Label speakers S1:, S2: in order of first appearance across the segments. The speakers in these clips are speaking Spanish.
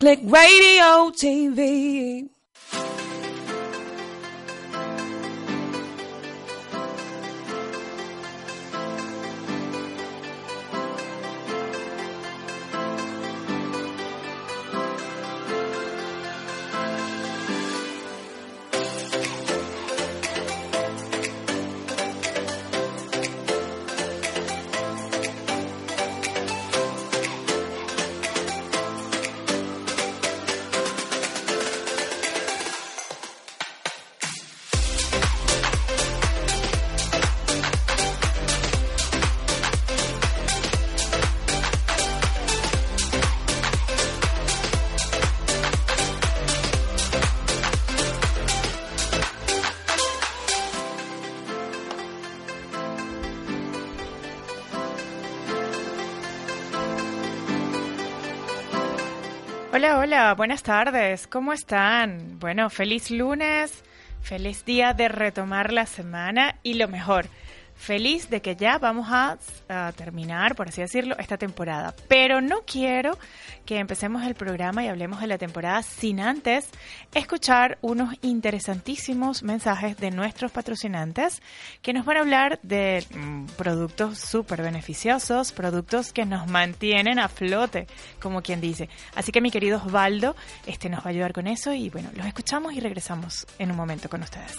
S1: Click Radio TV.
S2: Buenas tardes, ¿cómo están? Bueno, feliz lunes, feliz día de retomar la semana y lo mejor, feliz de que ya vamos a, terminar, por así decirlo, esta temporada. Pero no quiero que empecemos el programa y hablemos de la temporada sin antes escuchar unos interesantísimos mensajes de nuestros patrocinantes que nos van a hablar de mm, productos súper beneficiosos, productos que nos mantienen a flote, como quien dice. Así que mi querido Osvaldo este, nos va a ayudar con eso y bueno, los escuchamos y regresamos en un momento con ustedes.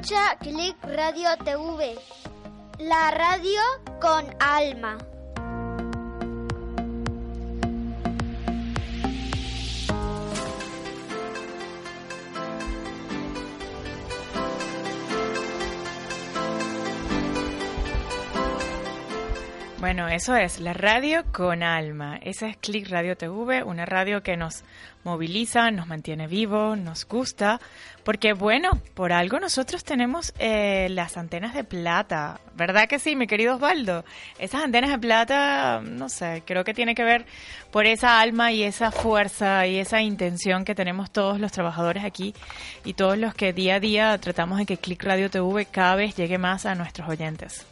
S3: Escucha Click Radio TV, la radio con alma.
S2: Bueno, eso es la radio con alma. Esa es Click Radio TV, una radio que nos moviliza, nos mantiene vivos, nos gusta, porque bueno, por algo nosotros tenemos eh, las antenas de plata, ¿verdad que sí, mi querido Osvaldo? Esas antenas de plata, no sé, creo que tiene que ver por esa alma y esa fuerza y esa intención que tenemos todos los trabajadores aquí y todos los que día a día tratamos de que Click Radio TV cada vez llegue más a nuestros oyentes.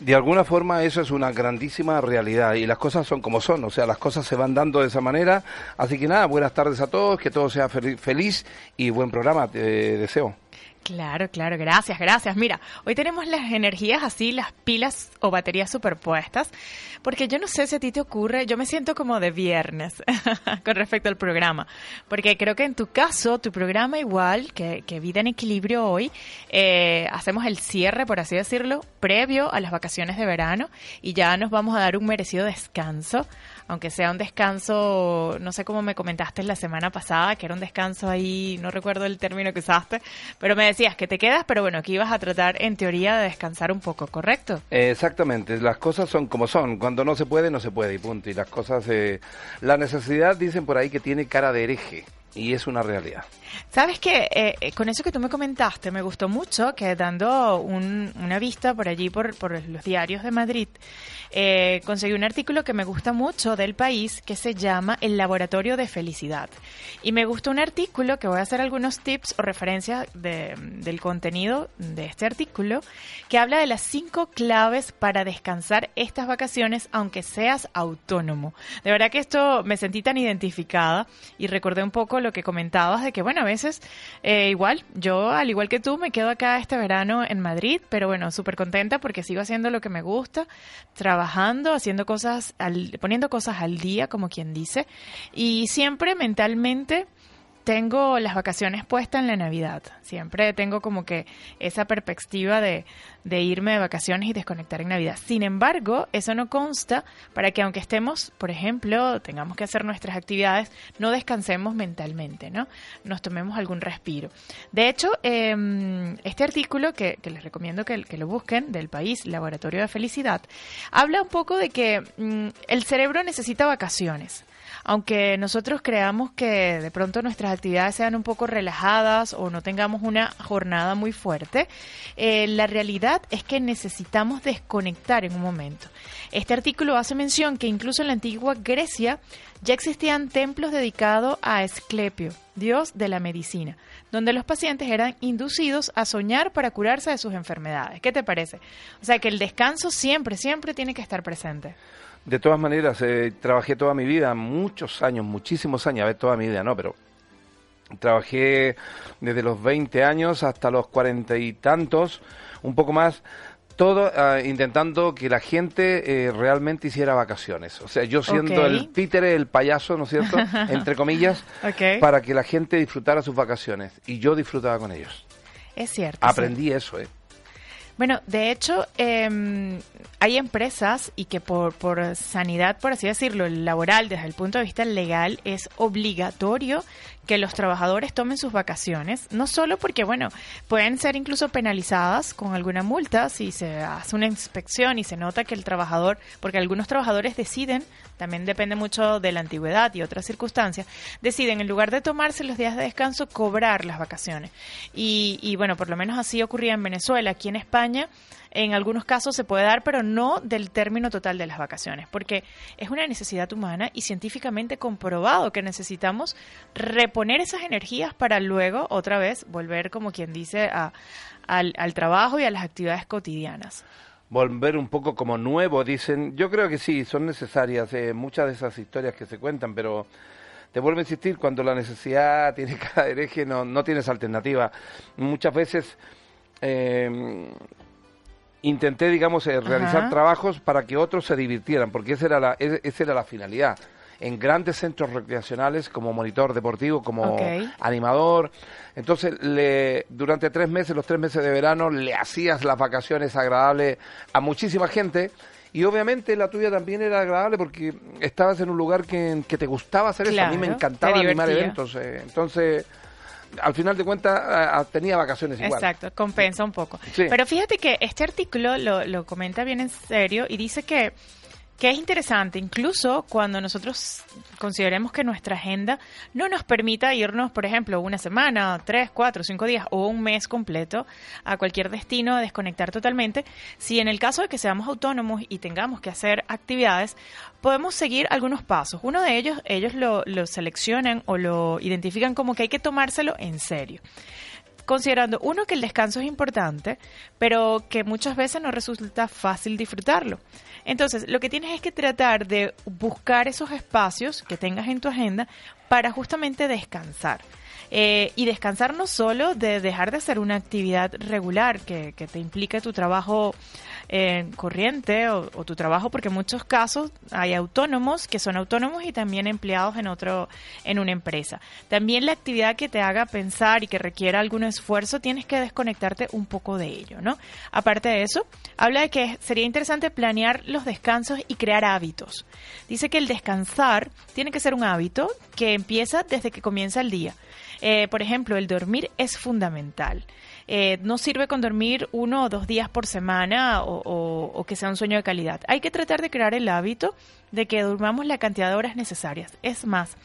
S4: De alguna forma eso es una grandísima realidad y las cosas son como son, o sea, las cosas se van dando de esa manera. Así que nada, buenas tardes a todos, que todo sea feliz y buen programa, te deseo.
S2: Claro, claro, gracias, gracias. Mira, hoy tenemos las energías así, las pilas o baterías superpuestas, porque yo no sé si a ti te ocurre, yo me siento como de viernes con respecto al programa, porque creo que en tu caso, tu programa igual que, que Vida en Equilibrio hoy, eh, hacemos el cierre, por así decirlo, previo a las vacaciones de verano y ya nos vamos a dar un merecido descanso aunque sea un descanso, no sé cómo me comentaste la semana pasada, que era un descanso ahí, no recuerdo el término que usaste, pero me decías que te quedas, pero bueno, que ibas a tratar en teoría de descansar un poco, ¿correcto?
S4: exactamente, las cosas son como son, cuando no se puede, no se puede y punto, y las cosas, eh, la necesidad dicen por ahí que tiene cara de hereje. Y es una realidad.
S2: Sabes que eh, con eso que tú me comentaste, me gustó mucho que dando un, una vista por allí, por, por los diarios de Madrid, eh, conseguí un artículo que me gusta mucho del país que se llama El Laboratorio de Felicidad. Y me gustó un artículo que voy a hacer algunos tips o referencias de, del contenido de este artículo que habla de las cinco claves para descansar estas vacaciones aunque seas autónomo. De verdad que esto me sentí tan identificada y recordé un poco lo que comentabas de que, bueno, a veces eh, igual, yo al igual que tú me quedo acá este verano en Madrid, pero bueno, súper contenta porque sigo haciendo lo que me gusta, trabajando, haciendo cosas, al, poniendo cosas al día, como quien dice, y siempre mentalmente tengo las vacaciones puestas en la Navidad. Siempre tengo como que esa perspectiva de, de, irme de vacaciones y desconectar en Navidad. Sin embargo, eso no consta para que aunque estemos, por ejemplo, tengamos que hacer nuestras actividades, no descansemos mentalmente, ¿no? Nos tomemos algún respiro. De hecho, eh, este artículo que, que, les recomiendo que, lo busquen, del país, Laboratorio de Felicidad, habla un poco de que mm, el cerebro necesita vacaciones aunque nosotros creamos que de pronto nuestras actividades sean un poco relajadas o no tengamos una jornada muy fuerte, eh, la realidad es que necesitamos desconectar en un momento. Este artículo hace mención que incluso en la antigua Grecia ya existían templos dedicados a Esclepio, dios de la medicina, donde los pacientes eran inducidos a soñar para curarse de sus enfermedades. ¿Qué te parece? O sea que el descanso siempre, siempre tiene que estar presente.
S4: De todas maneras, eh, trabajé toda mi vida, muchos años, muchísimos años, a ver, toda mi vida, no, pero trabajé desde los 20 años hasta los cuarenta y tantos, un poco más, todo uh, intentando que la gente eh, realmente hiciera vacaciones. O sea, yo siendo el títere, el payaso, ¿no es cierto? Entre comillas,
S2: Ok.
S4: para que la gente disfrutara sus vacaciones. Y yo disfrutaba con ellos.
S2: Es cierto. sí.
S4: Aprendí eso, ¿eh?
S2: Bueno, de hecho, eh, hay empresas y que por, por sanidad, por así decirlo, laboral, desde el punto de vista legal, es obligatorio que los trabajadores tomen sus vacaciones, no solo porque, bueno, pueden ser incluso penalizadas con alguna multa si se hace una inspección y se nota que el trabajador, porque algunos trabajadores deciden, también depende mucho de la antigüedad y otras circunstancias, deciden en lugar de tomarse los días de descanso, cobrar las vacaciones. Y, y bueno, por lo menos así ocurría en Venezuela, aquí en España. En algunos casos se puede dar, pero no del término total de las vacaciones, porque es una necesidad humana y científicamente comprobado que necesitamos reponer esas energías para luego otra vez volver, como quien dice, a, al, trabajo y a las actividades cotidianas.
S4: volver un poco como nuevo, dicen. Yo creo que sí, son necesarias eh, muchas de esas historias que se cuentan, pero te vuelvo a insistir, cuando la necesidad tiene cada hereje no, no tienes alternativa. Muchas veces eh, intenté, digamos, eh, realizar
S2: Ajá.
S4: trabajos para que otros se divirtieran, porque esa era la, esa era la finalidad. En grandes centros recreacionales, como monitor deportivo, como animador. Entonces, le, durante tres meses, los tres meses de verano, le hacías las vacaciones agradables a muchísima gente. Y obviamente la tuya también era agradable porque estabas en un lugar que, que te gustaba hacer eso. A mí me encantaba animar eventos. eh. Entonces, al final de cuentas, tenía vacaciones igual.
S2: Exacto, compensa un poco.
S4: Sí.
S2: Pero fíjate que este artículo lo, lo comenta bien en serio y dice que, que es interesante, incluso cuando nosotros consideremos que nuestra agenda no nos permita irnos, por ejemplo, una semana, tres, cuatro, cinco días o un mes completo a cualquier destino a desconectar totalmente, si en el caso de que seamos autónomos y tengamos que hacer actividades, podemos seguir algunos pasos. Uno de ellos, ellos lo, lo seleccionan o lo identifican como que hay que tomárselo en serio considerando uno que el descanso es importante, pero que muchas veces no resulta fácil disfrutarlo. Entonces, lo que tienes es que tratar de buscar esos espacios que tengas en tu agenda para justamente descansar. Eh, y descansar no solo de dejar de hacer una actividad regular que, que te implique tu trabajo eh, corriente o, o tu trabajo, porque en muchos casos hay autónomos que son autónomos y también empleados en otro, en una empresa. También la actividad que te haga pensar y que requiera algún esfuerzo, tienes que desconectarte un poco de ello, ¿no? Aparte de eso, habla de que sería interesante planear los descansos y crear hábitos. Dice que el descansar tiene que ser un hábito que empieza desde que comienza el día. Eh, por ejemplo, el dormir es fundamental. Eh, no sirve con dormir uno o dos días por semana o, que sea un sueño de calidad. Hay que tratar de crear el hábito de que durmamos la cantidad de horas necesarias. Es más,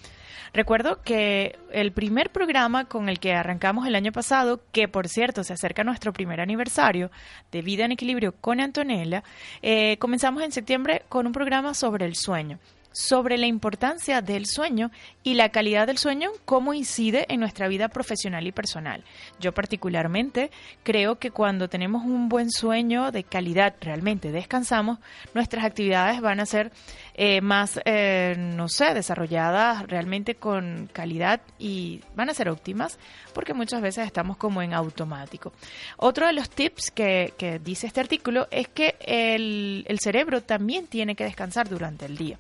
S2: recuerdo que el primer programa con el que arrancamos el año pasado, que por cierto se acerca nuestro primer aniversario de Vida en Equilibrio con Antonella, eh, comenzamos en septiembre con un programa sobre el sueño sobre la importancia del sueño y la calidad del sueño, cómo incide en nuestra vida profesional y personal. Yo particularmente creo que cuando tenemos un buen sueño de calidad, realmente descansamos, nuestras actividades van a ser eh, más, eh, no sé, desarrolladas realmente con calidad y van a ser óptimas porque muchas veces estamos como en automático. Otro de los tips que, que dice este artículo es que el, el cerebro también tiene que descansar durante el día.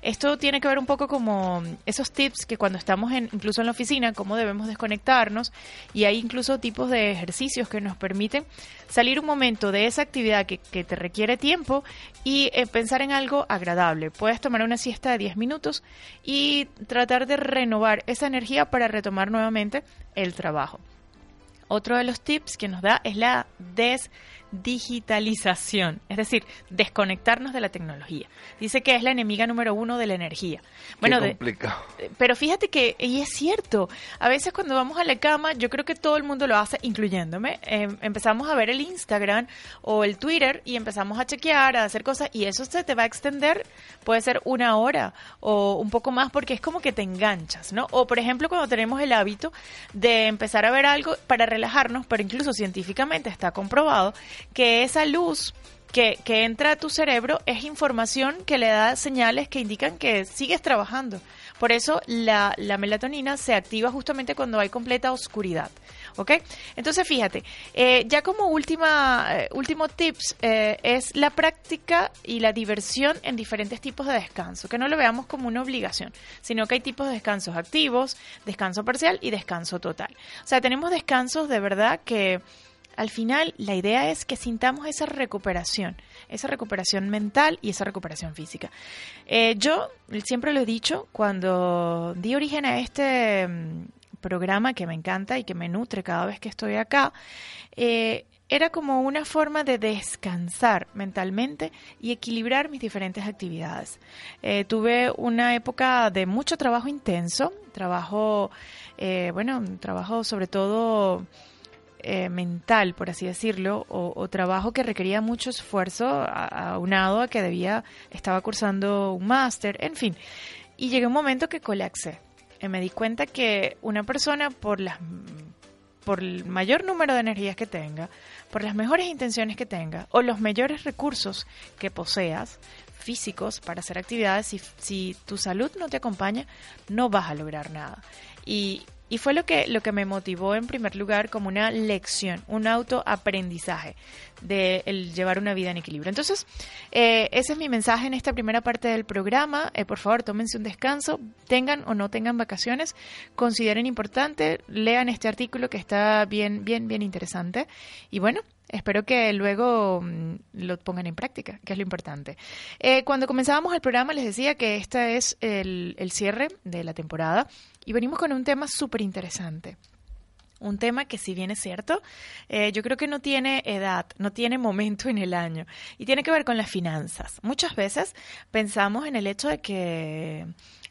S2: Esto tiene que ver un poco como esos tips que cuando estamos en, incluso en la oficina, cómo debemos desconectarnos y hay incluso tipos de ejercicios que nos permiten salir un momento de esa actividad que, que te requiere tiempo y eh, pensar en algo agradable. Puedes tomar una siesta de 10 minutos y tratar de renovar esa energía para retomar nuevamente el trabajo. Otro de los tips que nos da es la desdigitalización, es decir, desconectarnos de la tecnología. Dice que es la enemiga número uno de la energía. Bueno,
S4: Qué
S2: de-
S4: complicado.
S2: pero fíjate que, y es cierto, a veces cuando vamos a la cama, yo creo que todo el mundo lo hace, incluyéndome, eh, empezamos a ver el Instagram o el Twitter y empezamos a chequear, a hacer cosas, y eso se te va a extender, puede ser una hora o un poco más, porque es como que te enganchas, ¿no? O por ejemplo, cuando tenemos el hábito de empezar a ver algo para relajarnos, pero incluso científicamente está comprobado que esa luz que, que entra a tu cerebro es información que le da señales que indican que sigues trabajando. Por eso la, la melatonina se activa justamente cuando hay completa oscuridad. ¿Ok? Entonces fíjate, eh, ya como última, eh, último tips eh, es la práctica y la diversión en diferentes tipos de descanso, que no lo veamos como una obligación, sino que hay tipos de descansos activos, descanso parcial y descanso total. O sea, tenemos descansos de verdad que al final la idea es que sintamos esa recuperación, esa recuperación mental y esa recuperación física. Eh, yo siempre lo he dicho, cuando di origen a este mm, programa que me encanta y que me nutre cada vez que estoy acá, eh, era como una forma de descansar mentalmente y equilibrar mis diferentes actividades. Eh, tuve una época de mucho trabajo intenso, trabajo, bueno, trabajo sobre todo eh, mental, por así decirlo, o, trabajo que requería mucho esfuerzo, a- aunado a que debía, estaba cursando un máster, en fin. Y llegué a un momento que colapsé. Eh, me di cuenta que una persona, por las por el mayor número de energías que tenga, por las mejores intenciones que tenga o los mayores recursos que poseas físicos para hacer actividades, si tu salud no te acompaña, no vas a lograr nada. Y, y fue lo que, lo que me motivó en primer lugar como una lección, un autoaprendizaje de el llevar una vida en equilibrio. Entonces, eh, ese es mi mensaje en esta primera parte del programa. Eh, por favor, tómense un descanso, tengan o no tengan vacaciones, consideren importante, lean este artículo que está bien, bien, bien interesante. Y bueno, espero que luego mm, lo pongan en práctica, que es lo importante. Eh, cuando comenzábamos el programa les decía que este es el, cierre de la temporada y venimos con un tema súper interesante. Un tema que si bien es cierto, eh, yo creo que no tiene edad, no tiene momento en el año y tiene que ver con las finanzas. Muchas veces pensamos en el hecho de que,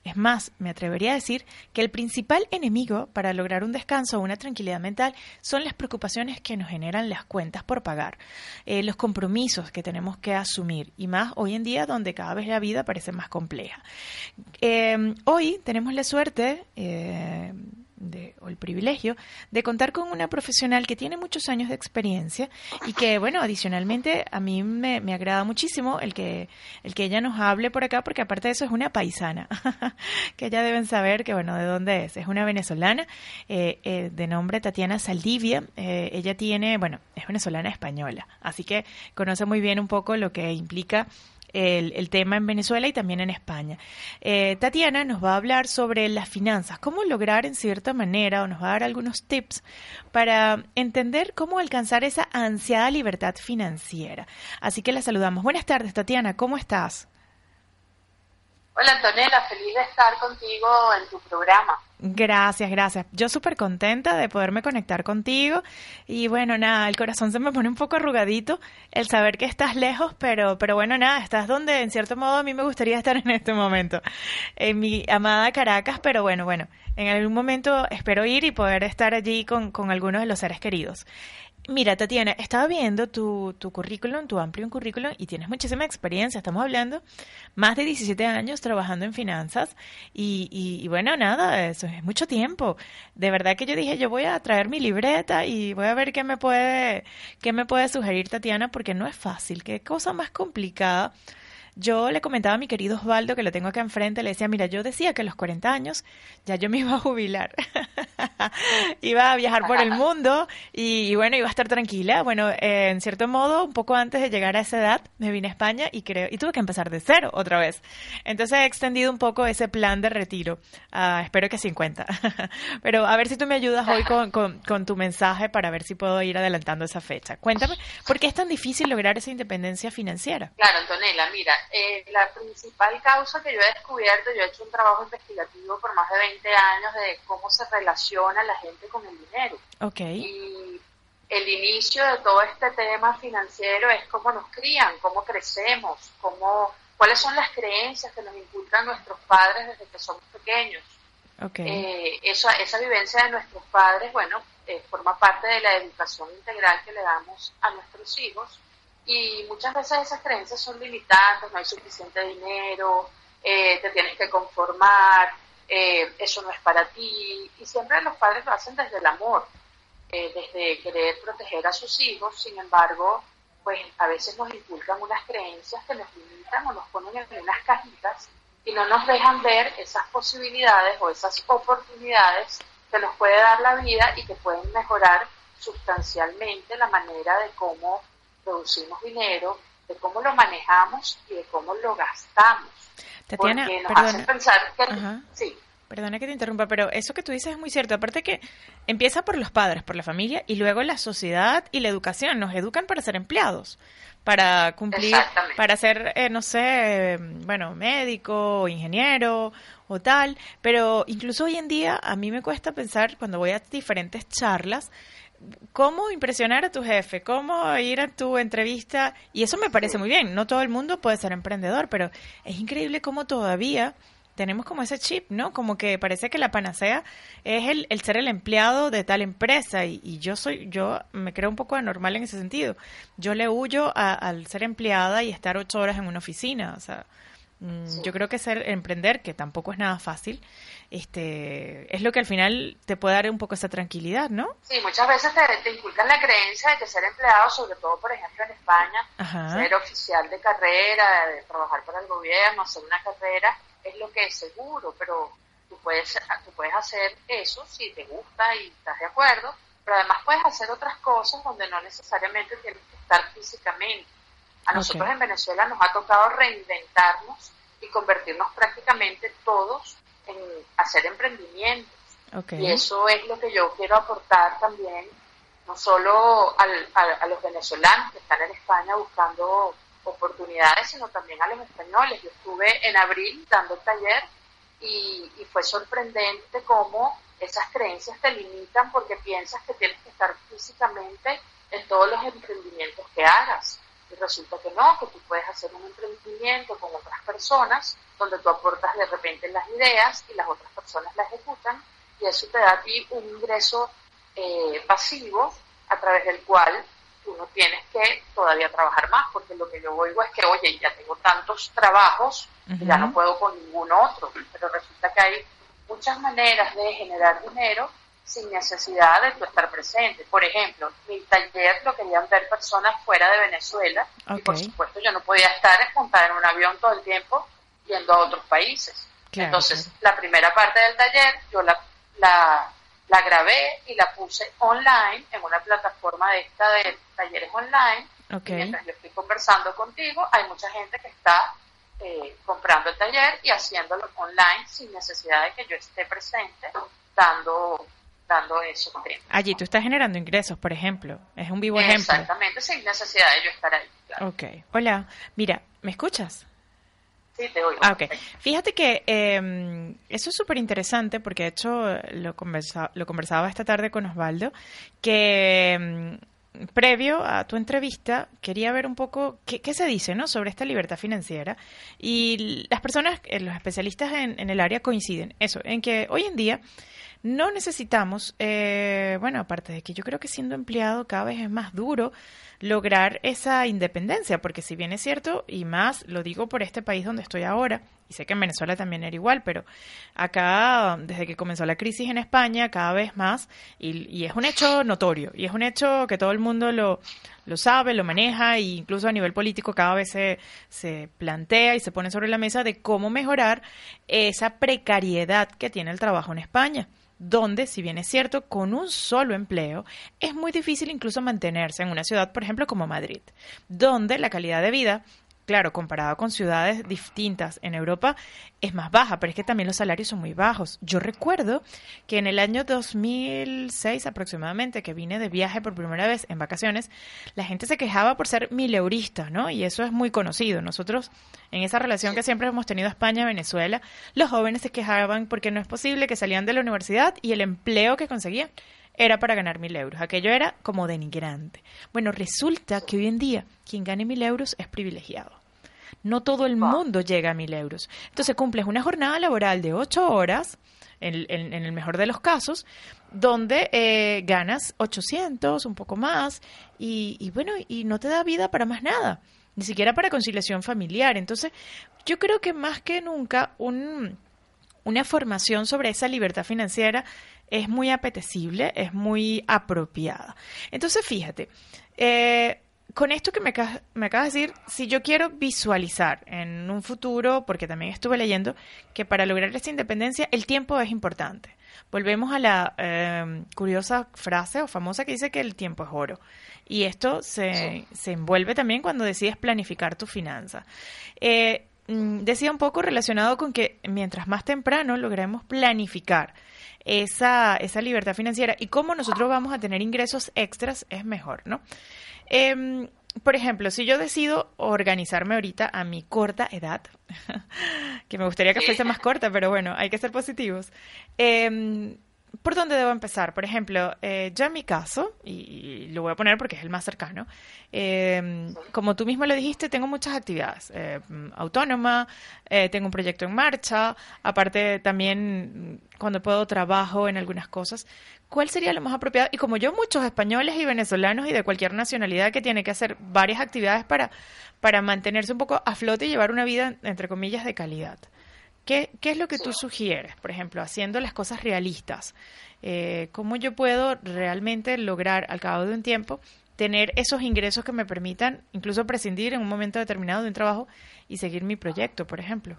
S2: es más, me atrevería a decir que el principal enemigo para lograr un descanso o una tranquilidad mental son las preocupaciones que nos generan las cuentas por pagar, eh, los compromisos que tenemos que asumir y más hoy en día donde cada vez la vida parece más compleja. Eh, hoy tenemos la suerte... Eh, de, o el privilegio de contar con una profesional que tiene muchos años de experiencia y que, bueno, adicionalmente a mí me, me agrada muchísimo el que, el que ella nos hable por acá, porque aparte de eso es una paisana, que ya deben saber que, bueno, de dónde es. Es una venezolana eh, eh, de nombre Tatiana Saldivia. Eh, ella tiene, bueno, es venezolana española, así que conoce muy bien un poco lo que implica el, el, tema en Venezuela y también en España. Eh, Tatiana nos va a hablar sobre las finanzas, cómo lograr en cierta manera, o nos va a dar algunos tips para entender cómo alcanzar esa ansiada libertad financiera. Así que la saludamos. Buenas tardes, Tatiana, ¿cómo estás?
S5: Hola Antonella, feliz de estar contigo en tu programa.
S2: Gracias, gracias. Yo súper contenta de poderme conectar contigo y bueno, nada, el corazón se me pone un poco arrugadito el saber que estás lejos, pero, pero bueno, nada, estás donde en cierto modo a mí me gustaría estar en este momento, en mi amada Caracas, pero bueno, bueno, en algún momento espero ir y poder estar allí con, con algunos de los seres queridos. Mira, Tatiana, estaba viendo tu, tu currículum, tu amplio currículum, y tienes muchísima experiencia. Estamos hablando más de 17 años trabajando en finanzas. Y, y, y, bueno, nada, eso es mucho tiempo. De verdad que yo dije, yo voy a traer mi libreta y voy a ver qué me puede, qué me puede sugerir Tatiana, porque no es fácil. Qué cosa más complicada yo le comentaba a mi querido Osvaldo, que lo tengo acá enfrente, le decía, mira, yo decía que a los 40 años ya yo me iba a jubilar. iba a viajar por el mundo y, bueno, iba a estar tranquila. Bueno, eh, en cierto modo, un poco antes de llegar a esa edad, me vine a España y creo, y tuve que empezar de cero otra vez. Entonces he extendido un poco ese plan de retiro. Ah, espero que 50. Pero a ver si tú me ayudas hoy con, con, con, tu mensaje para ver si puedo ir adelantando esa fecha. Cuéntame, ¿por qué es tan difícil lograr esa independencia financiera?
S5: Claro, Antonella, mira, eh, la principal causa que yo he descubierto, yo he hecho un trabajo investigativo por más de 20 años de cómo se relaciona la gente con el dinero.
S2: Ok.
S5: Y el inicio de todo este tema financiero es cómo nos crían, cómo crecemos, cómo, cuáles son las creencias que nos inculcan nuestros padres desde que somos pequeños.
S2: Okay.
S5: Eh, esa, esa vivencia de nuestros padres, bueno, eh, forma parte de la educación integral que le damos a nuestros hijos y muchas veces esas creencias son limitantes, no hay suficiente dinero, eh, te tienes que conformar, eh, eso no es para ti. Y siempre los padres lo hacen desde el amor, eh, desde querer proteger a sus hijos, sin embargo, pues a veces nos inculcan unas creencias que nos limitan o nos ponen en unas cajitas y no nos dejan ver esas posibilidades o esas oportunidades que nos puede dar la vida y que pueden mejorar sustancialmente la manera de cómo producimos dinero, de cómo lo manejamos y de cómo lo gastamos.
S2: Tatiana,
S5: Porque nos
S2: perdona.
S5: hacen pensar que...
S2: Ajá.
S5: Sí,
S2: Perdona que te interrumpa, pero eso que tú dices es muy cierto. Aparte que empieza por los padres, por la familia y luego la sociedad y la educación. Nos educan para ser empleados, para cumplir, para ser, eh, no sé, bueno, médico o ingeniero o tal. Pero incluso hoy en día a mí me cuesta pensar cuando voy a diferentes charlas cómo impresionar a tu jefe, cómo ir a tu entrevista. Y eso me parece muy bien. No todo el mundo puede ser emprendedor, pero es increíble cómo todavía tenemos como ese chip, ¿no? Como que parece que la panacea es el, el ser el empleado de tal empresa y, y, yo soy, yo me creo un poco anormal en ese sentido. Yo le huyo al ser empleada y estar ocho horas en una oficina, o sea,
S5: Sí.
S2: yo creo que ser emprender, que tampoco es nada fácil, este, es lo que al final te puede dar un poco esa tranquilidad, ¿no?
S5: sí, muchas veces te, te inculcan la creencia de que ser empleado, sobre todo, por ejemplo, en España,
S2: Ajá.
S5: ser oficial de carrera, de trabajar para el gobierno, hacer una carrera, es lo que es seguro, pero tú puedes, tú puedes hacer eso si te gusta y estás de acuerdo, pero además puedes hacer otras cosas donde no necesariamente tienes que estar físicamente. A nosotros en Venezuela nos ha tocado reinventarnos y convertirnos prácticamente todos en hacer emprendimientos. Y eso es lo que yo quiero aportar también, no solo al- a, a los venezolanos que están en España buscando oportunidades, sino también a los españoles. Yo estuve en abril dando el taller y, y fue sorprendente cómo esas creencias te limitan porque piensas que tienes que estar físicamente en todos los emprendimientos que hagas. Y resulta que no, que tú puedes hacer un emprendimiento con otras personas donde tú aportas de repente las ideas y las otras personas las ejecutan y eso te da a ti un ingreso eh, pasivo a través del cual tú no tienes que todavía trabajar más, porque lo que yo oigo es que, oye, ya tengo tantos trabajos y ya
S2: Ujú.
S5: no puedo con ningún otro, pero resulta que hay muchas maneras de generar dinero sin necesidad de tú estar presente. Por ejemplo, mi taller lo querían ver personas fuera de Venezuela y por supuesto yo no podía estar montada en un avión todo el tiempo yendo a otros países.
S2: Claro,
S5: Entonces,
S2: claro.
S5: la primera parte del taller yo la, la, la grabé y la puse online en una plataforma de esta de talleres online. Y mientras yo estoy conversando contigo, hay mucha gente que está eh, comprando el taller y haciéndolo online sin necesidad de que yo esté presente dando, dando.
S2: Allí tú estás generando ingresos, por ejemplo. Es un vivo ejemplo.
S5: Exactamente, sin necesidad de yo estar ahí. Claro.
S2: Ok. Hola. Mira, ¿me escuchas?
S5: Sí, te oigo.
S2: Ah, ok. Fíjate que eh, eso es súper interesante porque de hecho lo, conversa- lo conversaba esta tarde con Osvaldo, que mm, previo a tu entrevista quería ver un poco qué, qué se dice ¿no? sobre esta libertad financiera y las personas, eh, los especialistas en, en el área coinciden, eso, en que hoy en día no necesitamos, eh, bueno, aparte de que yo creo que siendo empleado cada vez es más duro lograr esa independencia, porque si bien es cierto, y más lo digo por este país donde estoy ahora, y sé que en Venezuela también era igual, pero acá, desde que comenzó la crisis en España, cada vez más, y, es un hecho notorio, y es un hecho que todo el mundo lo, lo sabe, lo maneja e incluso a nivel político cada vez se, se plantea y se pone sobre la mesa de cómo mejorar esa precariedad que tiene el trabajo en España donde, si bien es cierto, con un solo empleo es muy difícil incluso mantenerse en una ciudad, por ejemplo, como Madrid, donde la calidad de vida claro, comparado con ciudades distintas en Europa, es más baja, pero es que también los salarios son muy bajos. Yo recuerdo que en el año 2006 aproximadamente, que vine de viaje por primera vez en vacaciones, la gente se quejaba por ser mileurista, ¿no? Y eso es muy conocido. Nosotros, en esa relación que siempre hemos tenido España-Venezuela, los jóvenes se quejaban porque no es posible que salían de la universidad y el empleo que conseguían era para ganar mil euros. Aquello era como denigrante. Bueno, resulta que hoy en día quien gane mil euros es privilegiado. No todo el mundo llega a mil euros. Entonces cumples una jornada laboral de ocho horas, en, el mejor de los casos, donde eh, ganas 800, un poco más, y, bueno, y no te da vida para más nada, ni siquiera para conciliación familiar. Entonces, yo creo que más que nunca un, una formación sobre esa libertad financiera es muy apetecible, es muy apropiada. Entonces, fíjate, eh, con esto que me, me acabas de decir, si yo quiero visualizar en un futuro, porque también estuve leyendo que para lograr esta independencia el tiempo es importante. Volvemos a la em, curiosa frase o famosa que dice que el tiempo es oro. Y esto se, se envuelve también cuando decides planificar tu finanza. Eh, mm, decía un poco relacionado con que mientras más temprano logremos planificar esa, esa libertad financiera y cómo nosotros vamos a tener ingresos extras es mejor, ¿no? Em, por ejemplo, si yo decido organizarme ahorita a mi corta edad, que me gustaría que fuese más corta, pero bueno, hay que ser positivos. Eh, ¿Por dónde debo empezar? Por ejemplo, eh, yo en mi caso, y, lo voy a poner porque es el más cercano, eh, como tú mismo lo dijiste, tengo muchas actividades. Eh, autónoma, eh, tengo un proyecto en marcha, aparte también cuando puedo trabajo en algunas cosas. ¿Cuál sería lo más apropiado? Y como yo, muchos españoles y venezolanos y de cualquier nacionalidad que tiene que hacer varias actividades para, para mantenerse un poco a flote y llevar una vida, entre comillas, de calidad. ¿Qué, ¿Qué, es lo que tú sugieres, por ejemplo, haciendo las cosas realistas? Eh, ¿Cómo yo puedo realmente lograr al cabo de un tiempo tener esos ingresos que me permitan incluso prescindir en un momento determinado de un trabajo y seguir mi proyecto, por ejemplo?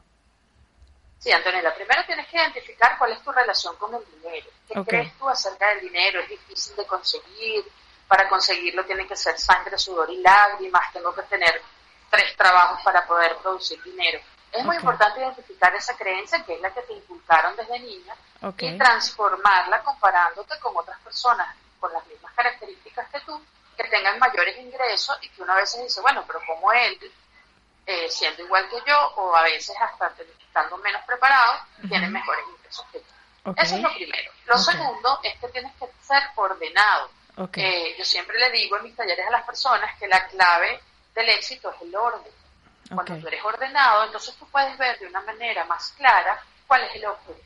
S5: Sí, Antonella, primero tienes que identificar cuál es tu relación con el dinero. ¿Qué crees tú acerca del dinero? ¿Es difícil de conseguir? Para conseguirlo tiene que ser sangre, sudor y lágrimas. Tengo que tener tres trabajos para poder producir dinero. Es muy importante identificar esa creencia que es la que te inculcaron desde niña y transformarla comparándote con otras personas con las mismas características que tú, que tengan mayores ingresos y que uno a veces dice, bueno, pero como él, eh, siendo igual que yo, o a veces hasta estando menos preparado, tiene mejores ingresos que yo. Eso es lo primero. Lo segundo es que tienes que ser ordenado. Eh, yo siempre le digo en mis talleres a las personas que la clave del éxito es el orden. Cuando tú eres ordenado, entonces tú puedes ver de una manera más clara cuál es el objetivo.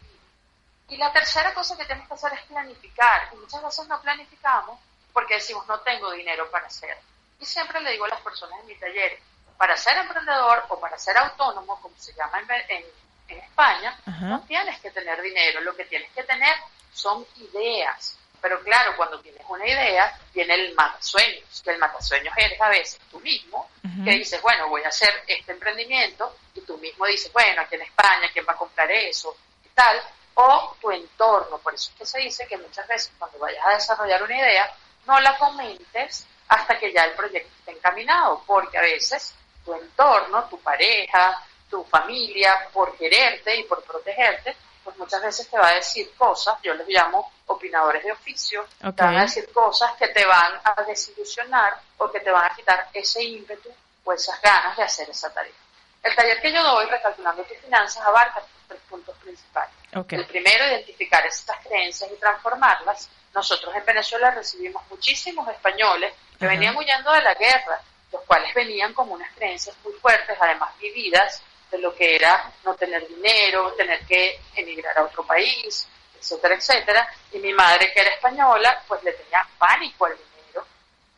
S5: Y la tercera cosa que tienes que hacer es planificar. Y muchas veces no planificamos porque decimos no tengo dinero para hacer. Y siempre le digo a las personas en mi taller, para ser emprendedor o para ser autónomo, como se llama en, en, España, no tienes que tener dinero. Lo que tienes que tener son ideas. Pero claro, cuando tienes una idea, viene el matasueños, que el matasueños eres a veces tú mismo, que dices, bueno, voy a hacer este emprendimiento, y tú mismo dices, bueno, aquí en España, ¿quién va a comprar eso? Y tal, o tu entorno. Por eso es que se dice que muchas veces cuando vayas a desarrollar una idea, no la comentes hasta que ya el proyecto esté encaminado, porque a veces tu entorno, tu pareja, tu familia, por quererte y por protegerte, pues muchas veces te va a decir cosas, yo les llamo opinadores de oficio, te van a decir cosas que te van a desilusionar o que te van a quitar ese ímpetu o esas ganas de hacer esa tarea. El taller que yo doy, Recalculando tus finanzas, abarca tres puntos principales. El primero, identificar esas creencias y transformarlas. Nosotros en Venezuela recibimos muchísimos españoles que venían huyendo de la guerra, los cuales venían con unas creencias muy fuertes, además vividas, de lo que era no tener dinero, tener que emigrar a otro país, etcétera, etcétera. Y mi madre, que era española, pues le tenía pánico al dinero.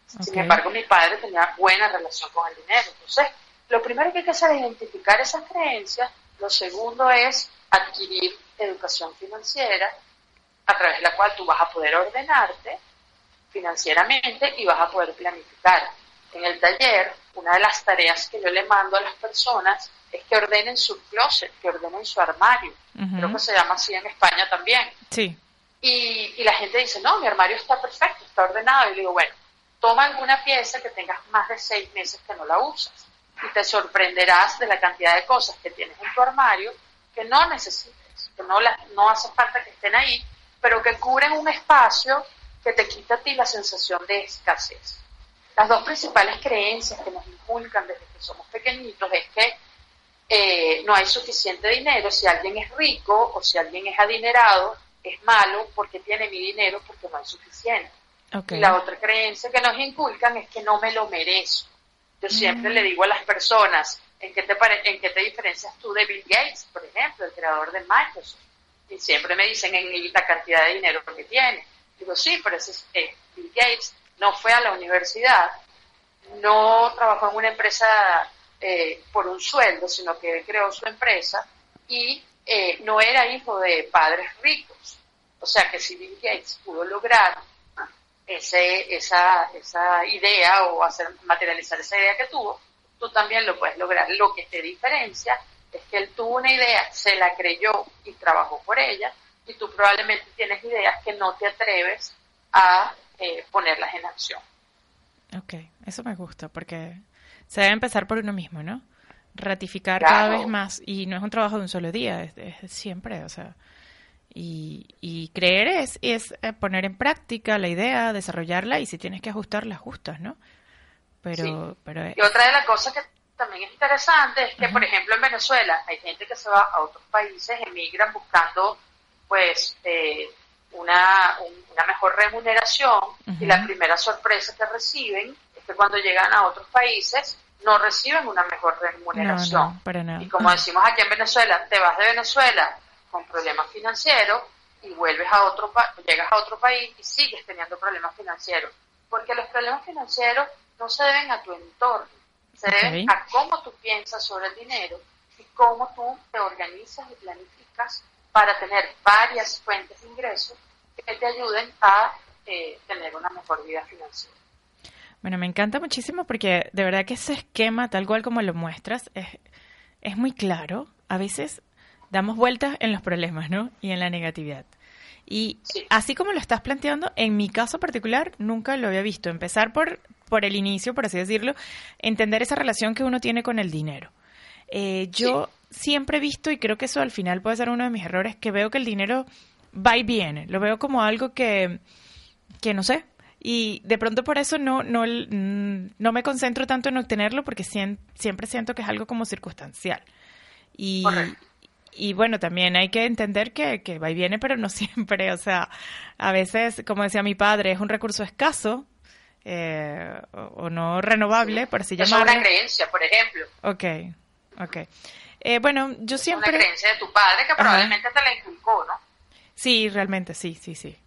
S5: Sin embargo, mi padre tenía buena relación con el dinero. Entonces, lo primero que hay que hacer es identificar esas creencias. Lo segundo es adquirir educación financiera, a través de la cual tú vas a poder ordenarte financieramente y vas a poder planificar. en el taller, una de las tareas que yo le mando a las personas es que ordenen su closet, que ordenen su armario. Creo que se llama así en España también.
S2: Sí.
S5: Y, y la gente dice, no, mi armario está perfecto, está ordenado. Y le digo, bueno, toma alguna pieza que tengas más de seis meses que no la usas y te sorprenderás de la cantidad de cosas que tienes en tu armario que no necesites, que no, las, no hace falta que estén ahí, pero que cubren un espacio que te quita a ti la sensación de escasez. Las dos principales creencias que nos inculcan desde que somos pequeñitos es que eh, no hay suficiente dinero, si alguien es rico o si alguien es adinerado, es malo porque tiene mi dinero porque no hay suficiente. Y la otra creencia que nos inculcan es que no me lo merezco. Yo siempre le digo a las personas, ¿en qué, te ¿en qué te diferencias tú de Bill Gates, por ejemplo, el creador de Microsoft? Y siempre me dicen en la cantidad de dinero que tiene. Digo, sí, pero ese es, eh, Bill Gates no fue a la universidad, no trabajó en una empresa eh, por un sueldo, sino que creó su empresa y eh, no era hijo de padres ricos. O sea que si Bill Gates pudo lograr ese, esa, esa idea o hacer materializar esa idea que tuvo, tú también lo puedes lograr. Lo que te diferencia es que él tuvo una idea, se la creyó y trabajó por ella, y tú probablemente tienes ideas que no te atreves a eh, ponerlas en acción.
S2: Ok, eso me gusta, porque se debe empezar por uno mismo, ¿no? Ratificar cada vez más, y no es un trabajo de un solo día, es siempre, o sea, y, creer es, es eh, poner en práctica la idea, desarrollarla y si tienes que ajustarla, ajustas, ¿no? Pero, pero
S5: Y otra de las cosas que también es interesante es que, por ejemplo, en Venezuela hay gente que se va a otros países, emigran buscando, pues, eh, una, una mejor remuneración y la primera sorpresa que reciben es que cuando llegan a otros países no reciben una mejor remuneración. Y como decimos aquí en Venezuela, te vas de Venezuela con problemas financieros y vuelves a otro llegas a otro país y sigues teniendo problemas financieros. Porque los problemas financieros no se deben a tu entorno, se deben a cómo tú piensas sobre el dinero y cómo tú te organizas y planificas para tener varias fuentes de ingresos que te ayuden a eh, tener una mejor vida financiera.
S2: Bueno, me encanta muchísimo porque de verdad que ese esquema, tal cual como lo muestras, es, es muy claro. A veces damos vueltas en los problemas, ¿no? Y en la negatividad. Y así como lo estás planteando, en mi caso particular nunca lo había visto. Empezar por, por el inicio, por así decirlo, entender esa relación que uno tiene con el dinero. Eh, yo siempre he visto, y creo que eso al final puede ser uno de mis errores, que veo que el dinero va y viene. Lo veo como algo que, que no sé. Y de pronto por eso no, no, no me concentro tanto en obtenerlo porque siempre siento que es algo como circunstancial. Y, y bueno, también hay que entender que, que va y viene, pero no siempre. O sea, a veces, como decía mi padre, es un recurso escaso eh, o, no renovable, por así llamarlo.
S5: Es una creencia, por ejemplo.
S2: Ok, ok. Eh, bueno, yo siempre...
S5: Es una creencia de tu padre que probablemente te la inculcó, ¿no?
S2: Sí, realmente, sí, sí, sí.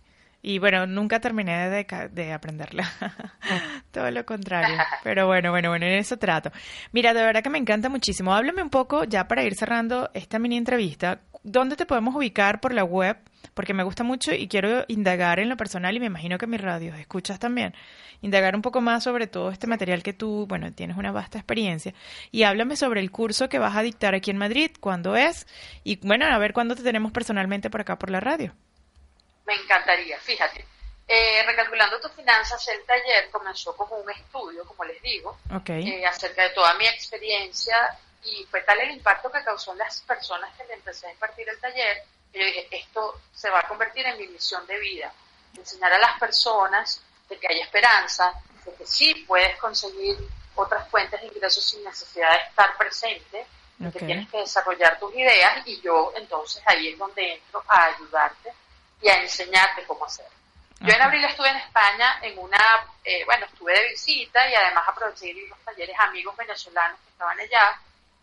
S2: Y bueno, nunca terminé de, de aprenderla. Todo lo contrario. Pero bueno, bueno, bueno, en eso trato. Mira, de verdad que me encanta muchísimo. Háblame un poco, ya para ir cerrando esta mini entrevista, ¿dónde te podemos ubicar por la web? Porque me gusta mucho y quiero indagar en lo personal y me imagino que mis radios escuchas también. Indagar un poco más sobre todo este material que tú, bueno, tienes una vasta experiencia. Y háblame sobre el curso que vas a dictar aquí en Madrid, cuándo es y bueno, a ver cuándo te tenemos personalmente por acá por la radio.
S5: Me encantaría, fíjate. Eh, recalculando tus finanzas, el taller comenzó como un estudio, como les digo, eh, acerca de toda mi experiencia y fue tal el impacto que causó en las personas que le empecé a impartir el taller, que yo dije, esto se va a convertir en mi misión de vida, enseñar a las personas de que hay esperanza, de que sí puedes conseguir otras fuentes de ingresos sin necesidad de estar presente, que tienes que desarrollar tus ideas y yo entonces ahí es donde entro a ayudarte y a enseñarte cómo hacer. Yo en abril estuve en España en una, eh, bueno, estuve de visita y además aproveché los talleres amigos venezolanos que estaban allá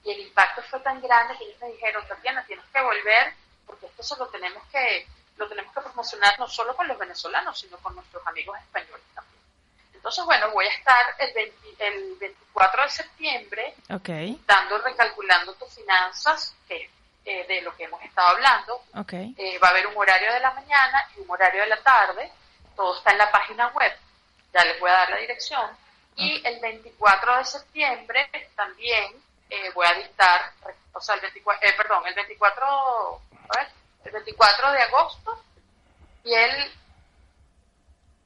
S5: y el impacto fue tan grande que ellos me dijeron, Tatiana, tienes que volver porque esto se lo tenemos que, lo tenemos que promocionar no solo con los venezolanos, sino con nuestros amigos españoles también. Entonces, bueno, voy a estar el, el 24 de septiembre dando, recalculando tus finanzas, que eh, de lo que hemos estado hablando. Eh, va a haber un horario de la mañana y un horario de la tarde. Todo está en la página web. Ya les voy a dar la dirección. Y el 24 de septiembre también eh, voy a dictar, o sea, el 24, eh, perdón, el 24, a ver, el 24 de agosto y el,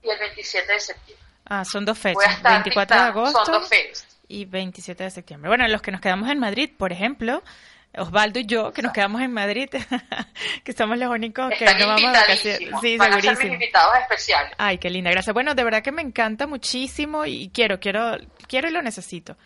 S5: y el 27 de septiembre.
S2: Ah, son dos fechas,
S5: estar
S2: 24 de
S5: dictando-
S2: agosto
S5: Son dos fechas.
S2: y 27 de septiembre. Bueno, los que nos quedamos en Madrid, por ejemplo, Osvaldo y yo, que nos quedamos en Madrid, que somos los únicos que
S5: Están
S2: no vamos de vacaciones. Sí,
S5: Van a ser mis
S2: segurísimo.
S5: invitados especiales.
S2: Ay, qué linda, gracias. Bueno, de verdad que me encanta muchísimo y quiero, quiero, quiero y lo necesito.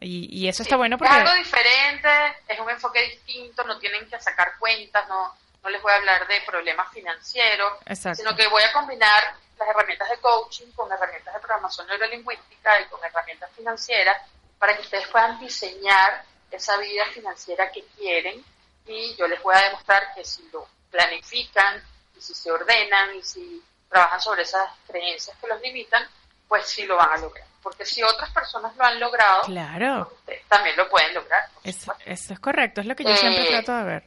S2: Y, y eso está bueno
S5: Es
S2: porque...
S5: algo diferente, es un enfoque distinto, no tienen que sacar cuentas, no, no les voy a hablar de problemas financieros,
S2: Exacto.
S5: sino que voy a combinar las herramientas de coaching con herramientas de programación neurolingüística y con herramientas financieras para que ustedes puedan diseñar esa vida financiera que quieren y yo les voy a demostrar que si lo planifican y si se ordenan y si trabajan sobre esas creencias que los limitan, pues sí lo van a lograr. Porque si otras personas lo han logrado,
S2: Claro,
S5: ustedes también lo pueden lograr.
S2: eso, es correcto, es lo que yo siempre
S5: Eh,
S2: trato de ver.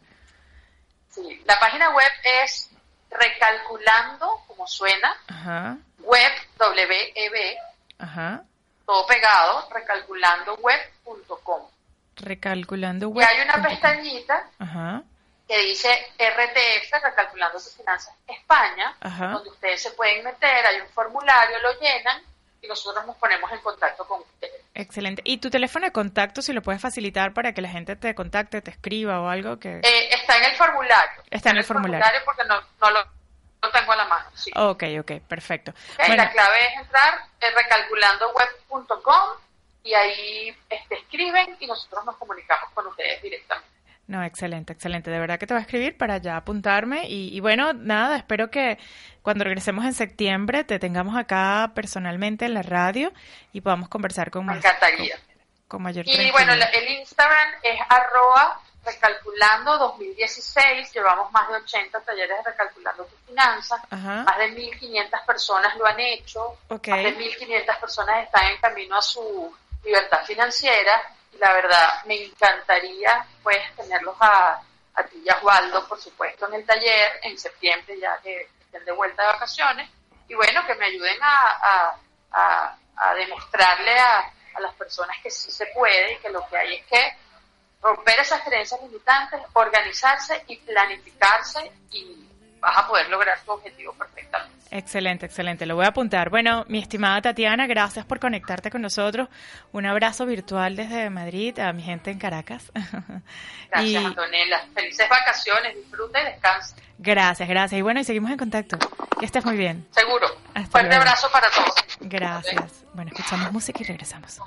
S5: Sí, La página web es recalculando, como suena,
S2: Ajá,
S5: web, W-E-B, todo pegado, recalculandoweb.com.
S2: Recalculando
S5: Y
S2: web.
S5: hay una pestañita
S2: Ajá,
S5: que dice RTF, Recalculando tus Finanzas España,
S2: Ajá.
S5: donde ustedes se pueden meter, hay un formulario, lo llenan y nosotros nos ponemos en contacto con ustedes.
S2: excelente. ¿Y tu teléfono de contacto, si lo puedes facilitar para que la gente te contacte, te escriba o algo que...
S5: Eh, está en el formulario.
S2: Está en el formulario.
S5: porque no, no lo, lo tengo a la mano. Sí.
S2: Ok, ok, perfecto. Bueno,
S5: La clave es entrar en recalculandoweb.com y ahí este, escriben y nosotros nos comunicamos con ustedes directamente.
S2: No, excelente, excelente. De verdad que te voy a escribir para ya apuntarme. Y, y bueno, nada, espero que cuando regresemos en septiembre te tengamos acá personalmente en la radio y podamos conversar con
S5: Me
S2: más.
S5: encantaría.
S2: Con, mayor
S5: Y bueno, el Instagram es arroba recalculando 2016. Llevamos más de 80 talleres de recalculando tus finanzas.
S2: Ajá.
S5: Más de 1.500 personas lo han hecho. Más de 1.500 personas están en camino a su libertad financiera. Y la verdad, me encantaría pues tenerlos a, a ti y a Osvaldo, por supuesto, en el taller en septiembre, ya que estén de vuelta de vacaciones. Y bueno, que me ayuden a, a, a- demostrarle a, a las personas que sí se puede y que lo que hay es que romper esas creencias limitantes, organizarse y planificarse y vas a poder lograr tu objetivo perfectamente.
S2: Excelente, excelente. Lo voy a apuntar. Bueno, mi estimada Tatiana, gracias por conectarte con nosotros. Un abrazo virtual desde Madrid a mi gente en Caracas.
S5: Gracias,
S2: Y-
S5: Antonella. Felices vacaciones, disfruta y descansa.
S2: Gracias, gracias. Y bueno, y seguimos en contacto. Que estés muy bien.
S5: Seguro.
S2: Hasta
S5: Fuerte
S2: luego.
S5: abrazo para todos.
S2: Gracias. Bueno, escuchamos música y regresamos.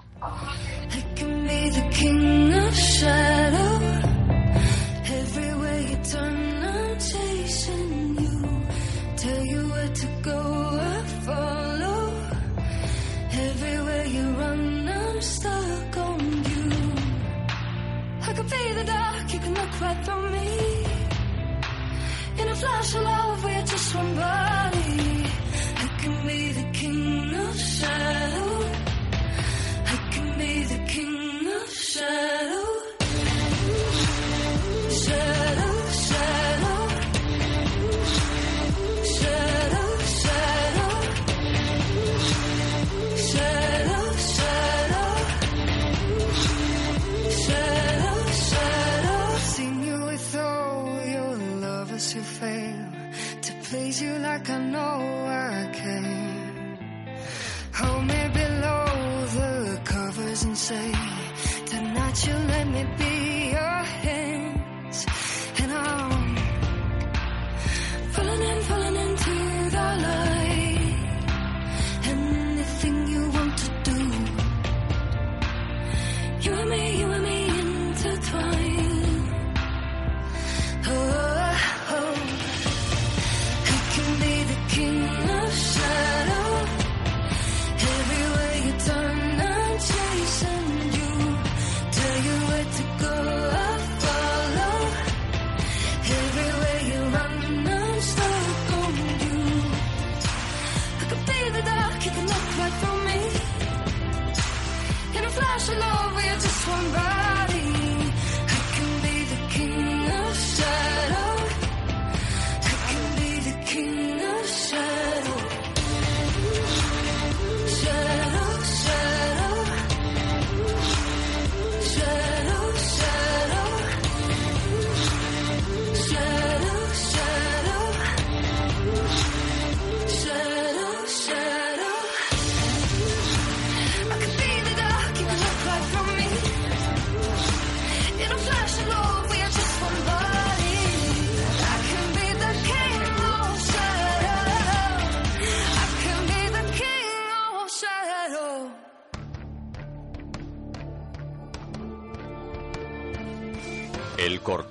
S6: Right through me. In a flash of love, we're just one body. I can be the king of shadow. I can be the king of shadow. Like I know I can. Hold me below the covers and say, Tonight you let me be your hands.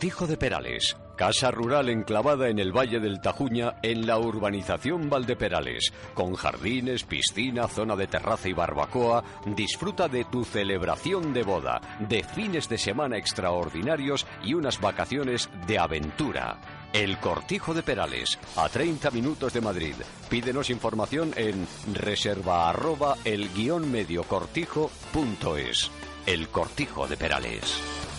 S7: Cortijo de Perales, casa rural enclavada en el Valle del Tajuña, en la urbanización Valdeperales, con jardines, piscina, zona de terraza y barbacoa, disfruta de tu celebración de boda, de fines de semana extraordinarios y unas vacaciones de aventura. El Cortijo de Perales, a 30 minutos de Madrid. Pídenos información en reserva arroba el guion medio. El Cortijo de Perales.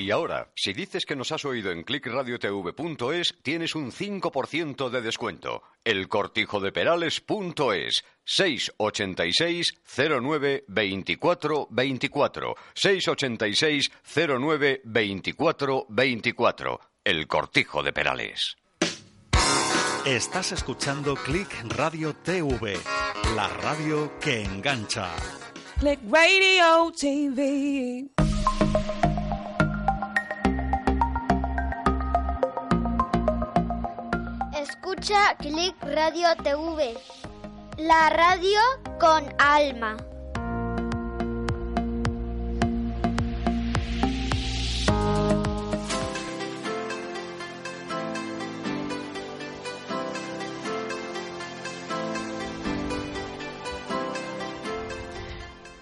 S7: Y ahora, si dices que nos has oído en clickradiotv.es, tienes un 5% de descuento. El cortijo de Perales.es 686 09 24 24 686 09 24 24 El cortijo de Perales.
S8: Estás escuchando Click Radio TV, la radio que engancha.
S1: Click Radio TV.
S3: Escucha Click Radio TV, la radio con alma.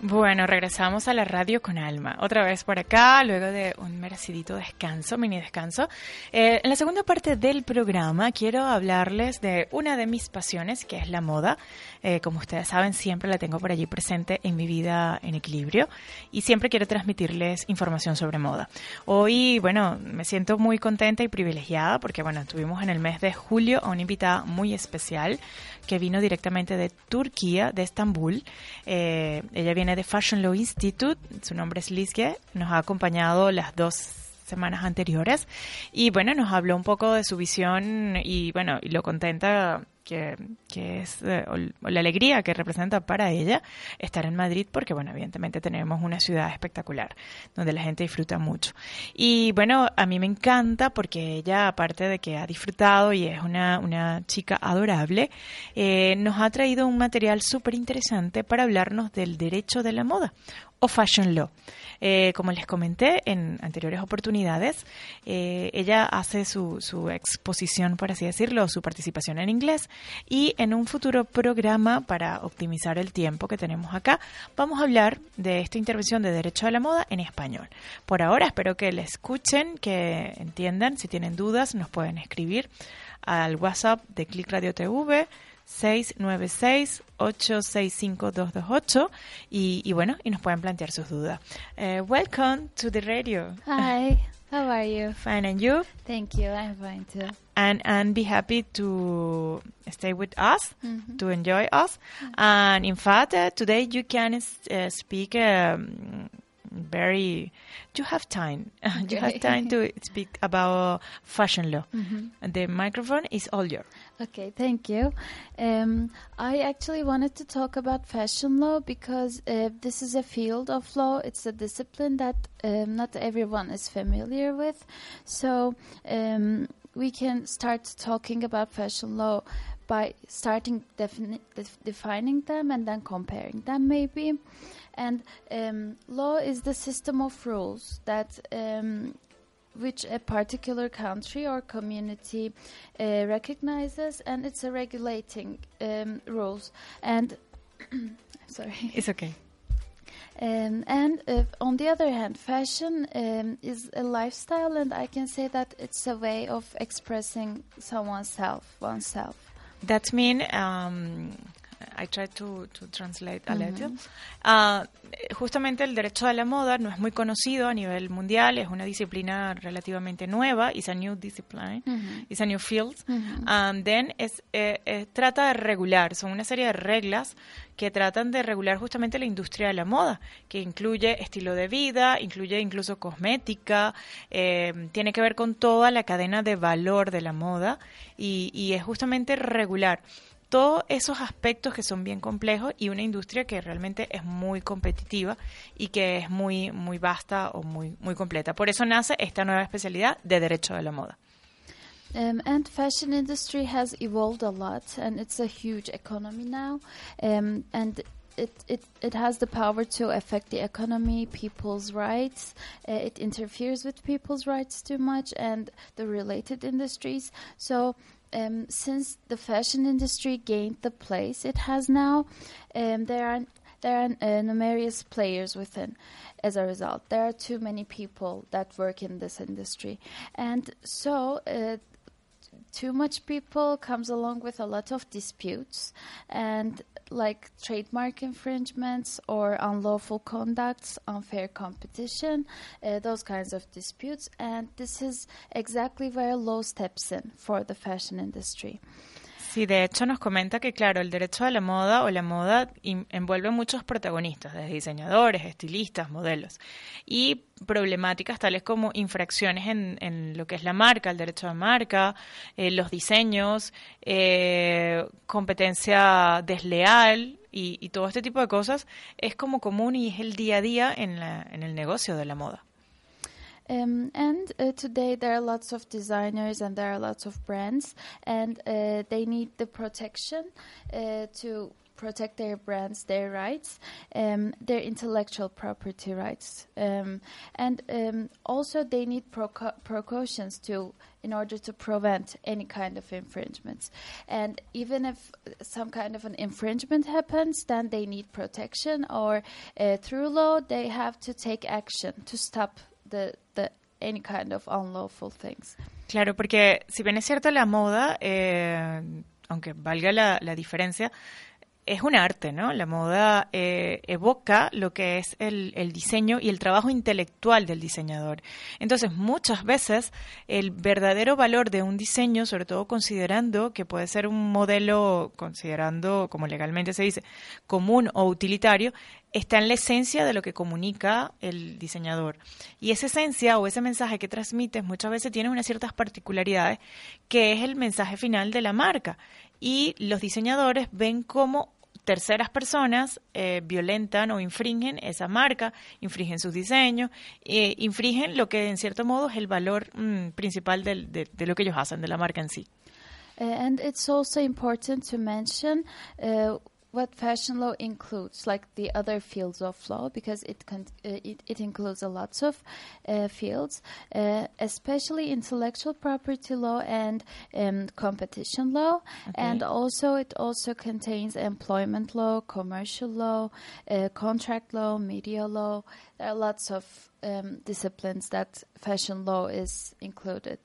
S2: Bueno, regresamos a la radio con alma. Otra vez por acá, luego de un merecidito descanso, mini descanso. Eh, en la segunda parte del programa quiero hablarles de una de mis pasiones, que es la moda. Eh, como ustedes saben, siempre la tengo por allí presente en mi vida en equilibrio y siempre quiero transmitirles información sobre moda. Hoy, bueno, me siento muy contenta y privilegiada porque, bueno, tuvimos en el mes de julio a una invitada muy especial que vino directamente de Turquía, de Estambul. Eh, ella viene de Fashion Law Institute, su nombre es Lizge, nos ha acompañado las dos semanas anteriores y bueno, nos habló un poco de su visión y bueno, y lo contenta que, que es eh, la alegría que representa para ella estar en Madrid porque bueno, evidentemente tenemos una ciudad espectacular donde la gente disfruta mucho. Y bueno, a mí me encanta porque ella, aparte de que ha disfrutado y es una, una chica adorable, eh, nos ha traído un material súper interesante para hablarnos del derecho de la moda o fashion law. Eh, como les comenté en anteriores oportunidades, eh, ella hace su, su exposición, por así decirlo, su participación en inglés y en un futuro programa para optimizar el tiempo que tenemos acá, vamos a hablar de esta intervención de derecho a la moda en español. Por ahora espero que le escuchen, que entiendan, si tienen dudas nos pueden escribir al WhatsApp de Click Radio TV 696-865-228 y, y bueno, y nos pueden plantear sus dudas. Eh, welcome to the radio.
S9: Hi, how are you?
S2: Fine, and you?
S9: Thank you, I'm fine too.
S2: And, and be happy to stay with us,
S9: Mhm.
S2: to enjoy us. And in fact, uh, today you can uh, speak um, very, you have time. you have time to speak about fashion law.
S9: Mhm.
S2: And the microphone is all yours.
S9: Okay, thank you. Um, I actually wanted to talk about fashion law because uh, this is a field of law. It's a discipline that um, not everyone is familiar with. So um, we can start talking about fashion law by starting defini- def- defining them and then comparing them, maybe. And um, law is the system of rules that um, which a particular country or community uh, recognizes, and it's a regulating um, rules. And sorry,
S2: It's okay.
S9: um, and uh, on the other hand, fashion um, is a lifestyle, and I can say that it's a way of expressing someone's self, oneself.
S2: That means um, I try to, to translate a little. Ah, justamente el derecho a la moda no es muy conocido a nivel mundial, es una disciplina relativamente nueva, it's a new discipline,
S9: Mhm.
S2: it's a new field.
S9: Mhm.
S2: And then es, eh, eh, trata de regular, son una serie de reglas que tratan de regular justamente la industria de la moda, que incluye estilo de vida, incluye incluso cosmética, eh, tiene que ver con toda la cadena de valor de la moda y, y es justamente regular todos esos aspectos que son bien complejos y una industria que realmente es muy competitiva y que es muy muy vasta o muy muy completa. Por eso nace esta nueva especialidad de derecho de la moda.
S9: Um, and fashion industry has evolved a lot, and it's a huge economy now. Um, and it, it, it has the power to affect the economy, people's rights. Uh, it interferes with people's rights too much and the related industries. So, um, since the fashion industry gained the place it has now, um, there are there are uh, numerous players within. As a result, there are too many people that work in this industry, and so. Uh, too much people comes along with a lot of disputes and like trademark infringements or unlawful conducts, unfair competition, uh, those kinds of disputes. And this is exactly where law steps in for the fashion industry.
S2: Sí, de hecho nos comenta que, claro, el derecho a la moda o la moda envuelve muchos protagonistas, desde diseñadores, estilistas, modelos, y problemáticas tales como infracciones en, lo que es la marca, el derecho de marca, eh, los diseños, eh, competencia desleal y, y todo este tipo de cosas es como común y es el día a día en, la, en el negocio de la moda.
S9: Um, and uh, today there are lots of designers and there are lots of brands, and uh, they need the protection uh, to protect their brands, their rights, um, their intellectual property rights, um, and um, also they need precautions to in order to prevent any kind of infringements. And even if some kind of an infringement happens, then they need protection, or uh, through law they have to take action to stop the the any kind of unlawful things.
S2: Claro, porque si bien es cierto la moda, eh, aunque valga la, la diferencia, es un arte, ¿no? La moda eh, evoca lo que es el, diseño y el trabajo intelectual del diseñador. Entonces, muchas veces el verdadero valor de un diseño, sobre todo considerando que puede ser un modelo, considerando, como legalmente se dice, común o utilitario, está en la esencia de lo que comunica el diseñador. Y esa esencia o ese mensaje que transmites muchas veces tiene unas ciertas particularidades que es el mensaje final de la marca. Y los diseñadores ven cómo terceras personas eh, violentan o infringen esa marca, infringen sus diseños, eh, infringen lo que en cierto modo es el valor mm, principal del- de, lo que ellos hacen, de la marca en sí.
S9: Uh, and also important to mention uh, what fashion law includes, like the other fields of law, because it uh, it, it includes a lots of uh, fields, uh, especially intellectual property law and um, competition law, and also it also contains employment law, commercial law, uh, contract law, media law. There are lots of um, disciplines that fashion law is included.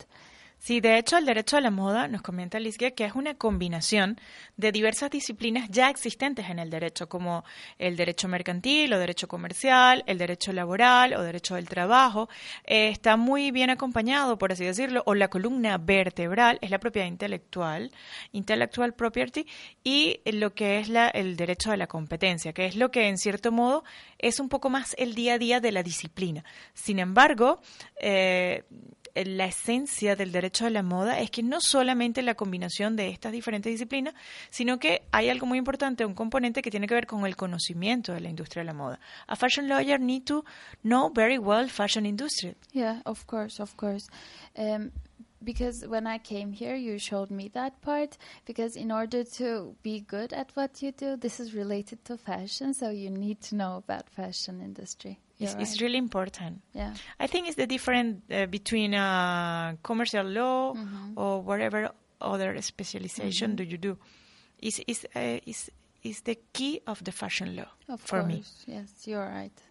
S2: Sí, de hecho, el derecho a la moda, nos comenta Lisgia, que es una combinación de diversas disciplinas ya existentes en el derecho, como el derecho mercantil o derecho comercial, el derecho laboral o derecho del trabajo. Eh, está muy bien acompañado, por así decirlo, o la columna vertebral es la propiedad intelectual, intellectual property, y lo que es la, el derecho a la competencia, que es lo que en cierto modo es un poco más el día a día de la disciplina. Sin embargo, eh, la esencia del derecho a la moda es que no solamente la combinación de estas diferentes disciplinas, sino que hay algo muy importante, un componente que tiene que ver con el conocimiento de la industria de la moda. A fashion lawyer need to know very well fashion industry.
S9: Yeah, of course, of course. Um, because when I came here, you showed me that part. Because in order to be good at what you do, this is related to fashion, so you need to know about fashion industry.
S2: It's,
S9: You're
S2: it's really important.
S9: Yeah.
S2: I think it's the difference uh, between uh, commercial law
S9: Mhm.
S2: or whatever other specialization
S9: Mhm.
S2: do you do. Is is uh, is is the key of the fashion law
S9: Of
S2: for
S9: course,
S2: me.
S9: yes, you're right.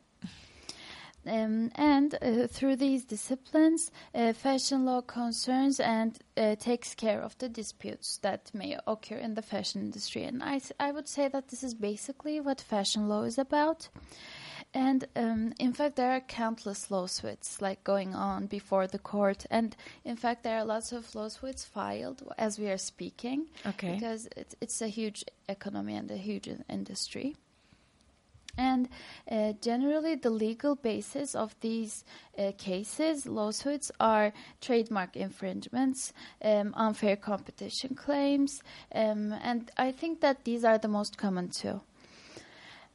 S9: Um, and uh, through these disciplines, uh, fashion law concerns and uh, takes care of the disputes that may occur in the fashion industry. And I, I would say that this is basically what fashion law is about. And um, in fact, there are countless lawsuits like going on before the court. And in fact, there are lots of lawsuits filed as we are speaking
S2: Okay.
S9: because it's, it's a huge economy and a huge industry. And uh, generally, the legal basis of these uh, cases, lawsuits, are trademark infringements, um, unfair competition claims, um, and I think that these are the most common too.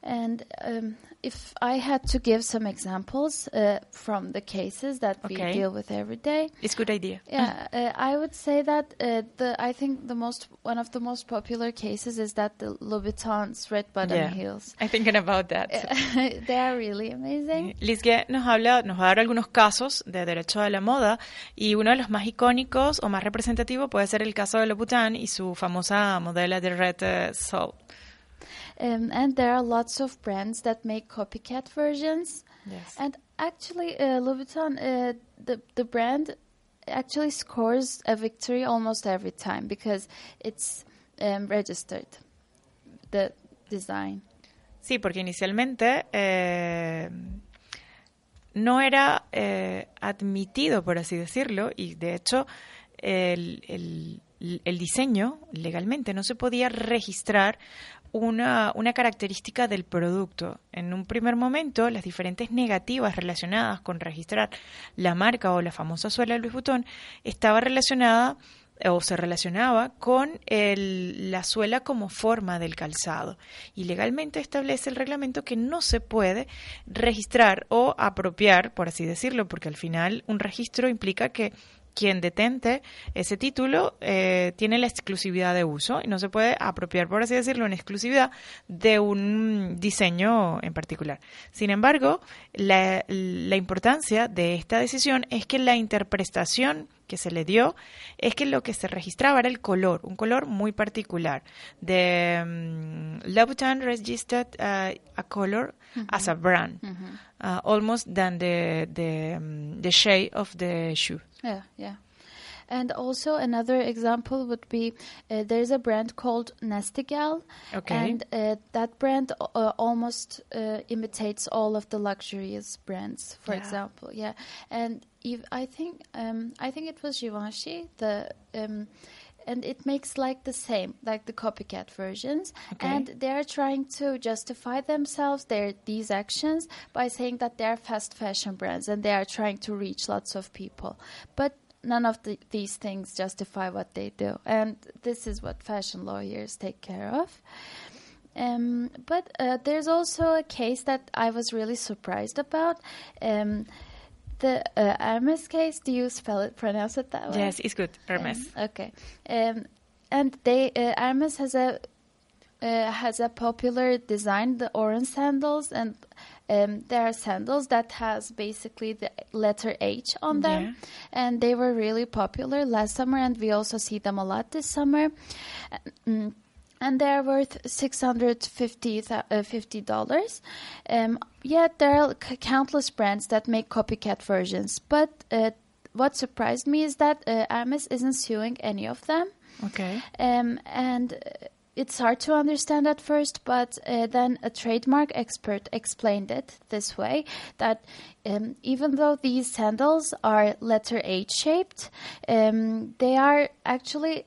S9: And um, if I had to give some examples uh, from the cases that
S2: Okay.
S9: we deal with every day,
S2: It's a good idea.
S9: yeah, uh, I would say that uh, the I think the most one of the most popular cases is that the Louboutins red bottom
S2: Yeah.
S9: heels.
S2: I'm thinking about that.
S9: they are really amazing.
S2: Lizzie nos habla, nos va a dar algunos casos de derecho de la moda y uno de los más icónicos o más representativos puede ser el caso de Louboutin y su famosa modelo de Red eh, Soul.
S9: Um, and there are lots of brands that make copycat versions.
S2: Yes.
S9: And actually, uh, Louboutin, uh, the the brand, actually scores a victory almost every time because it's um, registered. The design.
S2: Sí, porque inicialmente eh, no era eh, admitido, por así decirlo, y de hecho el, el- el diseño legalmente no se podía registrar una, una característica del producto. En un primer momento, las diferentes negativas relacionadas con registrar la marca o la famosa suela Louis Vuitton estaba relacionada o se relacionaba con el- la suela como forma del calzado. Y legalmente establece el reglamento que no se puede registrar o apropiar, por así decirlo, porque al final un registro implica que quien detente ese título eh, tiene la exclusividad de uso y no se puede apropiar, por así decirlo, en exclusividad de un diseño en particular. Sin embargo, la, importancia de esta decisión es que la interpretación que se le dio es que lo que se registraba era el color, un color muy particular. The um, Louboutin registered uh, a color as a brand,
S9: Mhm.
S2: uh, almost than the the, um, the shade of the shoe.
S9: Yeah, yeah. And also another example would be uh, there's a brand called Nestigal,
S2: Okay.
S9: and uh, that brand uh, almost uh, imitates all of the luxurious brands. For
S2: Yeah.
S9: example, yeah, and ev- I think um, I think it was Givenchy the. Um, and it makes like the same, like the copycat versions,
S2: Okay.
S9: and they are trying to justify themselves, their these actions, by saying that they are fast fashion brands and they are trying to reach lots of people. But none of the, these things justify what they do, and this is what fashion lawyers take care of. Um, but uh, there's also a case that I was really surprised about. Um, the uh, Hermes case. Do you spell it, pronounce it that way?
S2: Yes, it's good. Hermes.
S9: Um, okay. Um, and they uh, Hermes has a uh, has a popular design, the orange sandals, and um, there are sandals that has basically the letter H on them,
S2: Yeah.
S9: and they were really popular last summer, and we also see them a lot this summer. Mm, and they're worth six hundred fifty uh, fifty dollars. Um, yet there are c- countless brands that make copycat versions. But uh, what surprised me is that uh, Hermes isn't suing any of them.
S2: Okay.
S9: Um, and uh, it's hard to understand at first, but uh, then a trademark expert explained it this way that um, even though these sandals are letter H shaped, um, they are actually.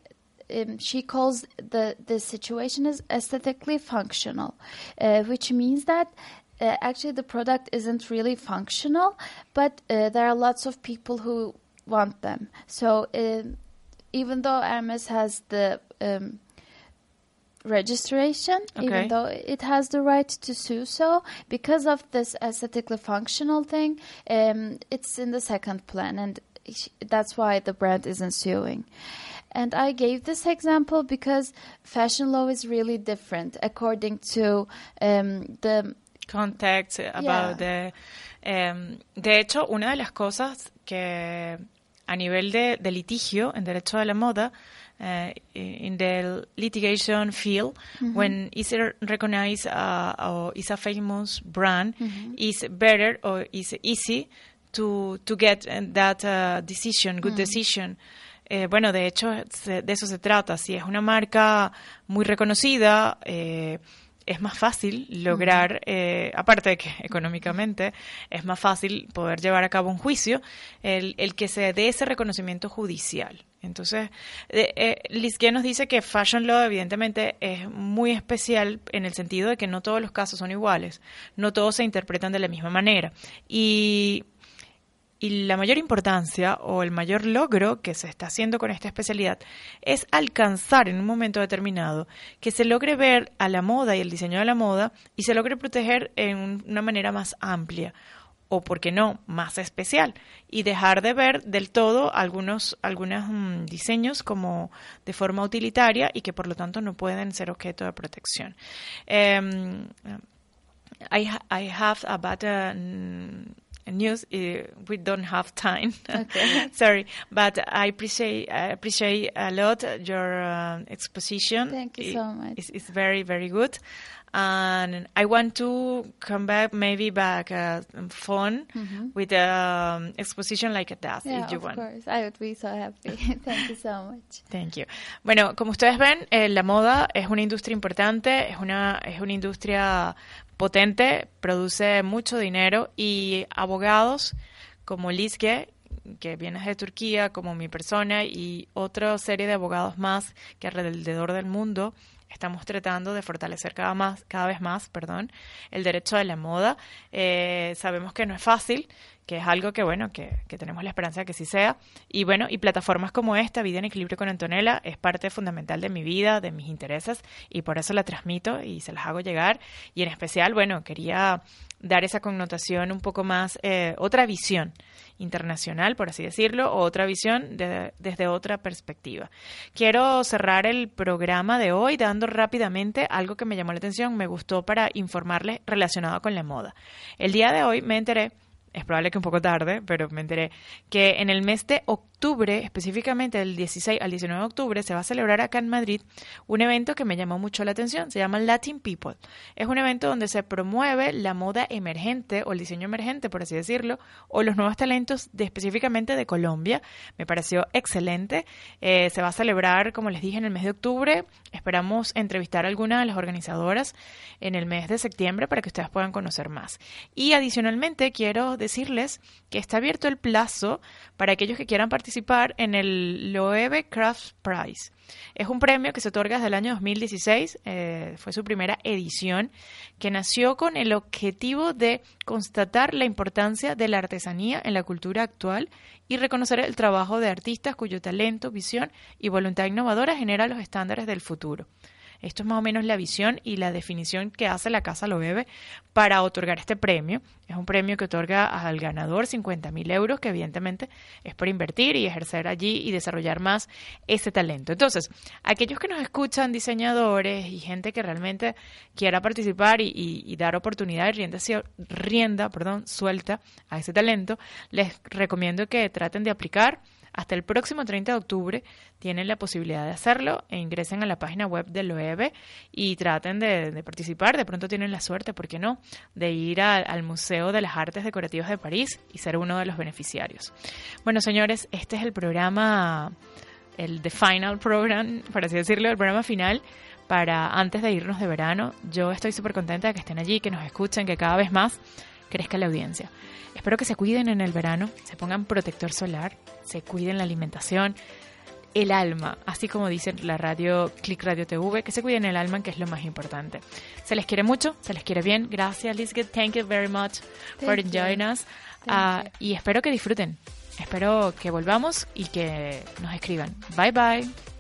S9: Um, she calls the the situation is aesthetically functional, uh, which means that uh, actually the product isn't really functional, but uh, there are lots of people who want them. So um even though Hermes has the um, registration,
S2: Okay.
S9: even though it has the right to sue so, because of this aesthetically functional thing, um, it's in the second plan, and that's why the brand isn't suing. And I gave this example because fashion law is really different according to um, the
S2: context about the em, de hecho una de las cosas que a nivel de, de litigio en derecho de la moda eh, in the litigation field
S9: Mhm.
S2: when is it recognized uh, or is a famous brand
S9: Mhm.
S2: is better or is easy to to get uh, that uh, decision good
S9: Mm.
S2: decision eh, bueno, de hecho, se- de eso se trata. Si es una marca muy reconocida, eh, es más fácil lograr, eh, aparte de que económicamente es más fácil poder llevar a cabo un juicio, el, el que se dé ese reconocimiento judicial. Entonces, eh, eh, nos dice que Fashion Law evidentemente es muy especial en el sentido de que no todos los casos son iguales, no todos se interpretan de la misma manera. Y y la mayor importancia o el mayor logro que se está haciendo con esta especialidad es alcanzar en un momento determinado que se logre ver a la moda y el diseño de la moda y se logre proteger en una manera más amplia o, por qué no, más especial, y dejar de ver del todo algunos, algunos mm, diseños como de forma utilitaria y que por lo tanto no pueden ser objeto de protección. Em, I, I have a bad uh, news. Uh, we don't have time.
S9: Okay.
S2: Sorry, but I appreciate I appreciate a lot your uh, exposition.
S9: Thank you so much.
S2: It's, it's very very good, and I want to come back maybe back uh, phone
S9: Mhm.
S2: with an exposition like that
S9: Yeah,
S2: if you
S9: of
S2: want.
S9: course. I would be so happy. Thank you so much.
S2: Thank you. Bueno, como ustedes ven, eh, la moda es una industria importante, es una, es una industria potente, produce mucho dinero y abogados como Lizke, que viene de Turquía, como mi persona y otra serie de abogados más que alrededor del mundo estamos tratando de fortalecer cada más, cada vez más, perdón, el derecho de la moda. Eh, sabemos que no es fácil, que es algo que bueno, que, que tenemos la esperanza de que sí sea. Y bueno, y plataformas como esta, Vida en Equilibrio con Antonella, es parte fundamental de mi vida, de mis intereses, y por eso la transmito y se las hago llegar. Y en especial, bueno, quería dar esa connotación un poco más, eh, otra visión internacional, por así decirlo, o otra visión de- desde otra perspectiva. Quiero cerrar el programa de hoy dando rápidamente algo que me llamó la atención, me gustó para informarles relacionado con la moda. El día de hoy me enteré es probable que un poco tarde, pero me enteré que en el mes de octubre, específicamente del 16 al 19 de octubre, se va a celebrar acá en Madrid un evento que me llamó mucho la atención. Se llama Latin People. Es un evento donde se promueve la moda emergente o el diseño emergente, por así decirlo, o los nuevos talentos de, específicamente de Colombia. Me pareció excelente. Eh, se va a celebrar, como les dije, en el mes de octubre. Esperamos entrevistar a algunas de las organizadoras en el mes de septiembre para que ustedes puedan conocer más. Y adicionalmente quiero decirles que está abierto el plazo para aquellos que quieran participar en el Loewe Crafts Prize. Es un premio que se otorga desde el año 2016, eh, fue su primera edición, que nació con el objetivo de constatar la importancia de la artesanía en la cultura actual y reconocer el trabajo de artistas cuyo talento, visión y voluntad innovadora genera los estándares del futuro. Esto es más o menos la visión y la definición que hace la Casa Loewe para otorgar este premio. Es un premio que otorga al ganador 50 mil euros, que evidentemente es por invertir y ejercer allí y desarrollar más ese talento. Entonces, aquellos que nos escuchan, diseñadores y gente que realmente quiera participar y, y- y dar oportunidad y rienda, rienda perdón, suelta a ese talento, les recomiendo que traten de aplicar. Hasta el próximo 30 de octubre tienen la posibilidad de hacerlo e ingresen a la página web del LOEVE y traten de, participar. De pronto tienen la suerte, ¿por qué no?, de ir al Museo de las Artes Decorativas de París y ser uno de los beneficiarios. Bueno, señores, este es el programa, el The Final Program, por así decirlo, el programa final para antes de irnos de verano. Yo estoy súper contenta de que estén allí, que nos escuchen, que cada vez más crezca la audiencia. Espero que se cuiden en el verano, se pongan protector solar, se cuiden la alimentación, el alma, así como dice la radio Click Radio TV, que se cuiden el alma, que es lo más importante. Se les quiere mucho, se les quiere bien. Gracias, Lizget. Thank you very much for
S9: Thank you.
S2: joining us. Ah, y espero que disfruten. Espero que volvamos y que nos escriban. Bye bye.